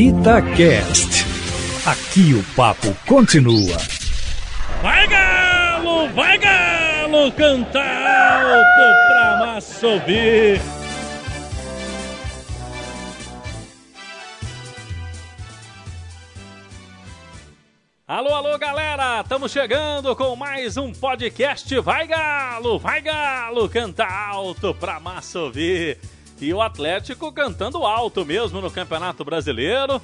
Itacast. Aqui o papo continua. Vai galo, vai galo, canta alto pra massa ouvir. Alô, alô, galera! Estamos chegando com mais um podcast Vai Galo, vai Galo, canta alto pra massa ouvir. E o Atlético cantando alto mesmo no Campeonato Brasileiro.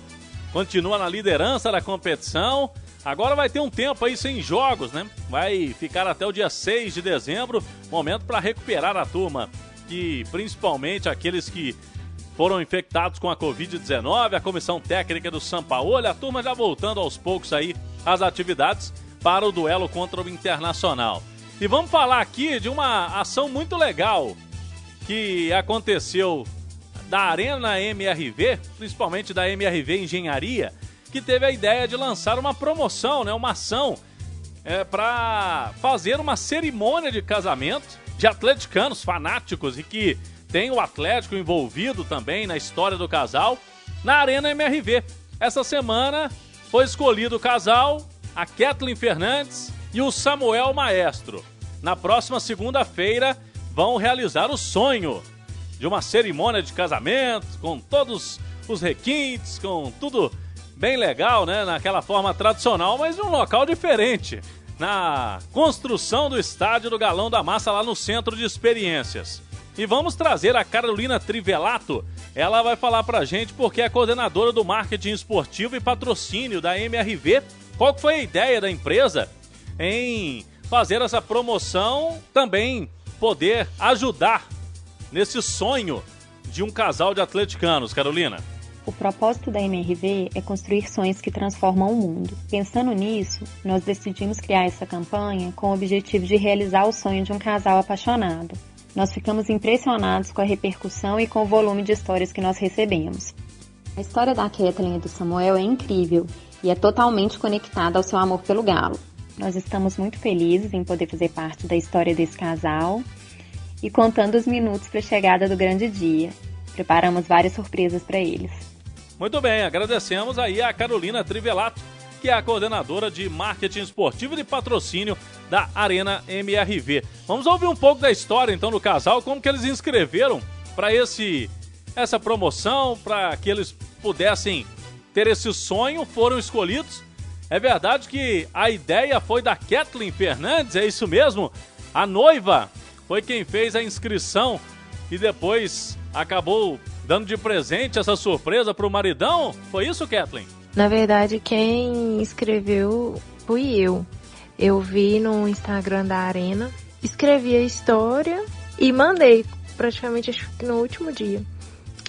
Continua na liderança da competição. Agora vai ter um tempo aí sem jogos, né? Vai ficar até o dia 6 de dezembro, momento para recuperar a turma. Que principalmente aqueles que foram infectados com a Covid-19, a comissão técnica do São Paulo, a turma já voltando aos poucos aí às atividades para o duelo contra o Internacional. E vamos falar aqui de uma ação muito legal que aconteceu da Arena MRV, principalmente da MRV Engenharia, que teve a ideia de lançar uma promoção, né, uma ação é, para fazer uma cerimônia de casamento de atleticanos fanáticos e que tem o Atlético envolvido também na história do casal na Arena MRV. Essa semana foi escolhido o casal, a Kathleen Fernandes e o Samuel Maestro. Na próxima segunda-feira vão realizar o sonho de uma cerimônia de casamento com todos os requintes, com tudo bem legal, né? Naquela forma tradicional, mas em um local diferente. Na construção do estádio do Galão da Massa, lá no Centro de Experiências. E vamos trazer a Carolina Trivelato. Ela vai falar pra gente porque é coordenadora do marketing esportivo e patrocínio da MRV. Qual foi a ideia da empresa em fazer essa promoção, também poder ajudar nesse sonho de um casal de atleticanos, Carolina? O propósito da MRV é construir sonhos que transformam o mundo. Pensando nisso, nós decidimos criar essa campanha com o objetivo de realizar o sonho de um casal apaixonado. Nós ficamos impressionados com a repercussão e com o volume de histórias que nós recebemos. A história da Kathleen e do Samuel é incrível e é totalmente conectada ao seu amor pelo galo. Nós estamos muito felizes em poder fazer parte da história desse casal e contando os minutos para a chegada do grande dia. Preparamos várias surpresas para eles. Muito bem, agradecemos aí a Carolina Trivelato, que é a coordenadora de marketing esportivo e patrocínio da Arena MRV. Vamos ouvir um pouco da história então do casal, como que eles inscreveram para esse essa promoção, para que eles pudessem ter esse sonho, foram escolhidos. É verdade que a ideia foi da Kathleen Fernandes, é isso mesmo? A noiva foi quem fez a inscrição e depois acabou dando de presente essa surpresa para o maridão? Foi isso, Kathleen? Na verdade, quem escreveu fui eu. Eu vi no Instagram da Arena, escrevi a história e mandei, praticamente acho que no último dia.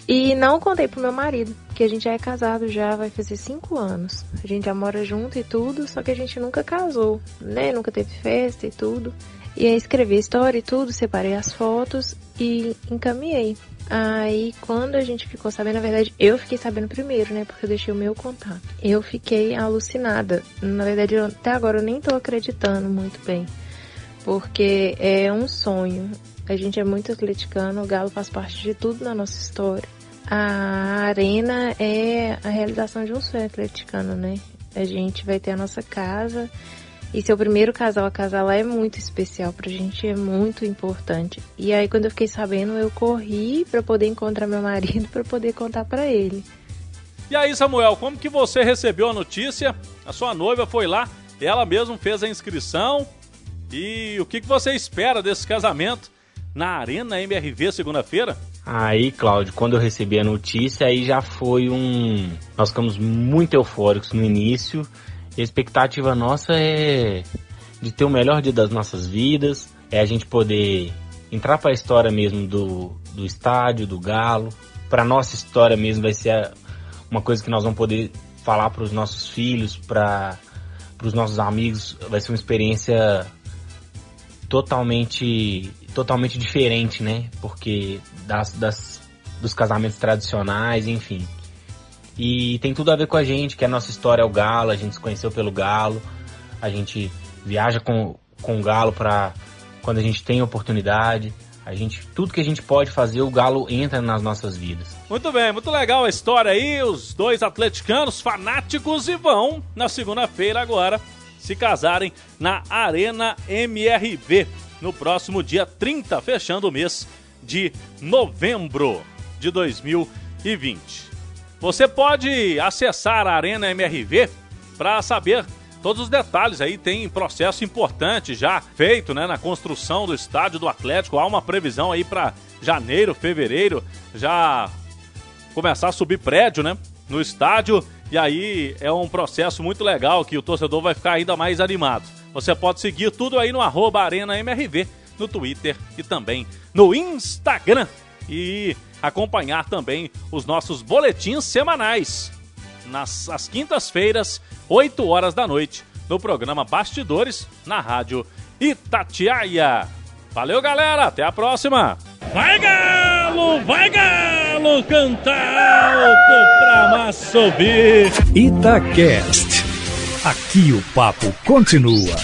E não contei pro meu marido, que a gente já é casado já, vai fazer cinco anos. A gente já mora junto e tudo, só que a gente nunca casou, né? Nunca teve festa e tudo. E aí escrevi a história e tudo, separei as fotos e encaminhei. Aí quando a gente ficou sabendo, na verdade eu fiquei sabendo primeiro, né? Porque eu deixei o meu contato. Eu fiquei alucinada. Na verdade, eu, até agora eu nem tô acreditando muito bem. Porque é um sonho. A gente é muito atleticano, o Galo faz parte de tudo na nossa história. A arena é a realização de um sonho atleticano, né? A gente vai ter a nossa casa e seu primeiro casal a casar lá é muito especial pra gente, é muito importante. E aí quando eu fiquei sabendo, eu corri para poder encontrar meu marido para poder contar para ele. E aí, Samuel, como que você recebeu a notícia? A sua noiva foi lá, ela mesma fez a inscrição. E o que, que você espera desse casamento na Arena MRV segunda-feira? Aí, Cláudio, quando eu recebi a notícia, aí já foi um. Nós ficamos muito eufóricos no início a expectativa nossa é de ter o melhor dia das nossas vidas, é a gente poder entrar para a história mesmo do, do estádio, do Galo. Para nossa história mesmo vai ser uma coisa que nós vamos poder falar para os nossos filhos, para os nossos amigos. Vai ser uma experiência totalmente totalmente diferente, né? Porque das, das dos casamentos tradicionais, enfim. E tem tudo a ver com a gente, que a nossa história é o Galo, a gente se conheceu pelo Galo, a gente viaja com, com o Galo para quando a gente tem oportunidade, A gente, tudo que a gente pode fazer, o Galo entra nas nossas vidas. Muito bem, muito legal a história aí. Os dois atleticanos fanáticos e vão na segunda-feira agora se casarem na Arena MRV no próximo dia 30, fechando o mês de novembro de 2020. Você pode acessar a Arena MRV para saber todos os detalhes aí. Tem processo importante já feito né, na construção do estádio do Atlético. Há uma previsão aí para janeiro, fevereiro, já começar a subir prédio né, no estádio. E aí é um processo muito legal que o torcedor vai ficar ainda mais animado. Você pode seguir tudo aí no arroba Arena MRV, no Twitter e também no Instagram. E acompanhar também os nossos boletins semanais nas as quintas-feiras 8 horas da noite, no programa Bastidores, na rádio Itatiaia. Valeu, galera, até a próxima! Vai Galo, vai Galo, cantar alto pra massa subir! Itacast. Aqui o papo continua.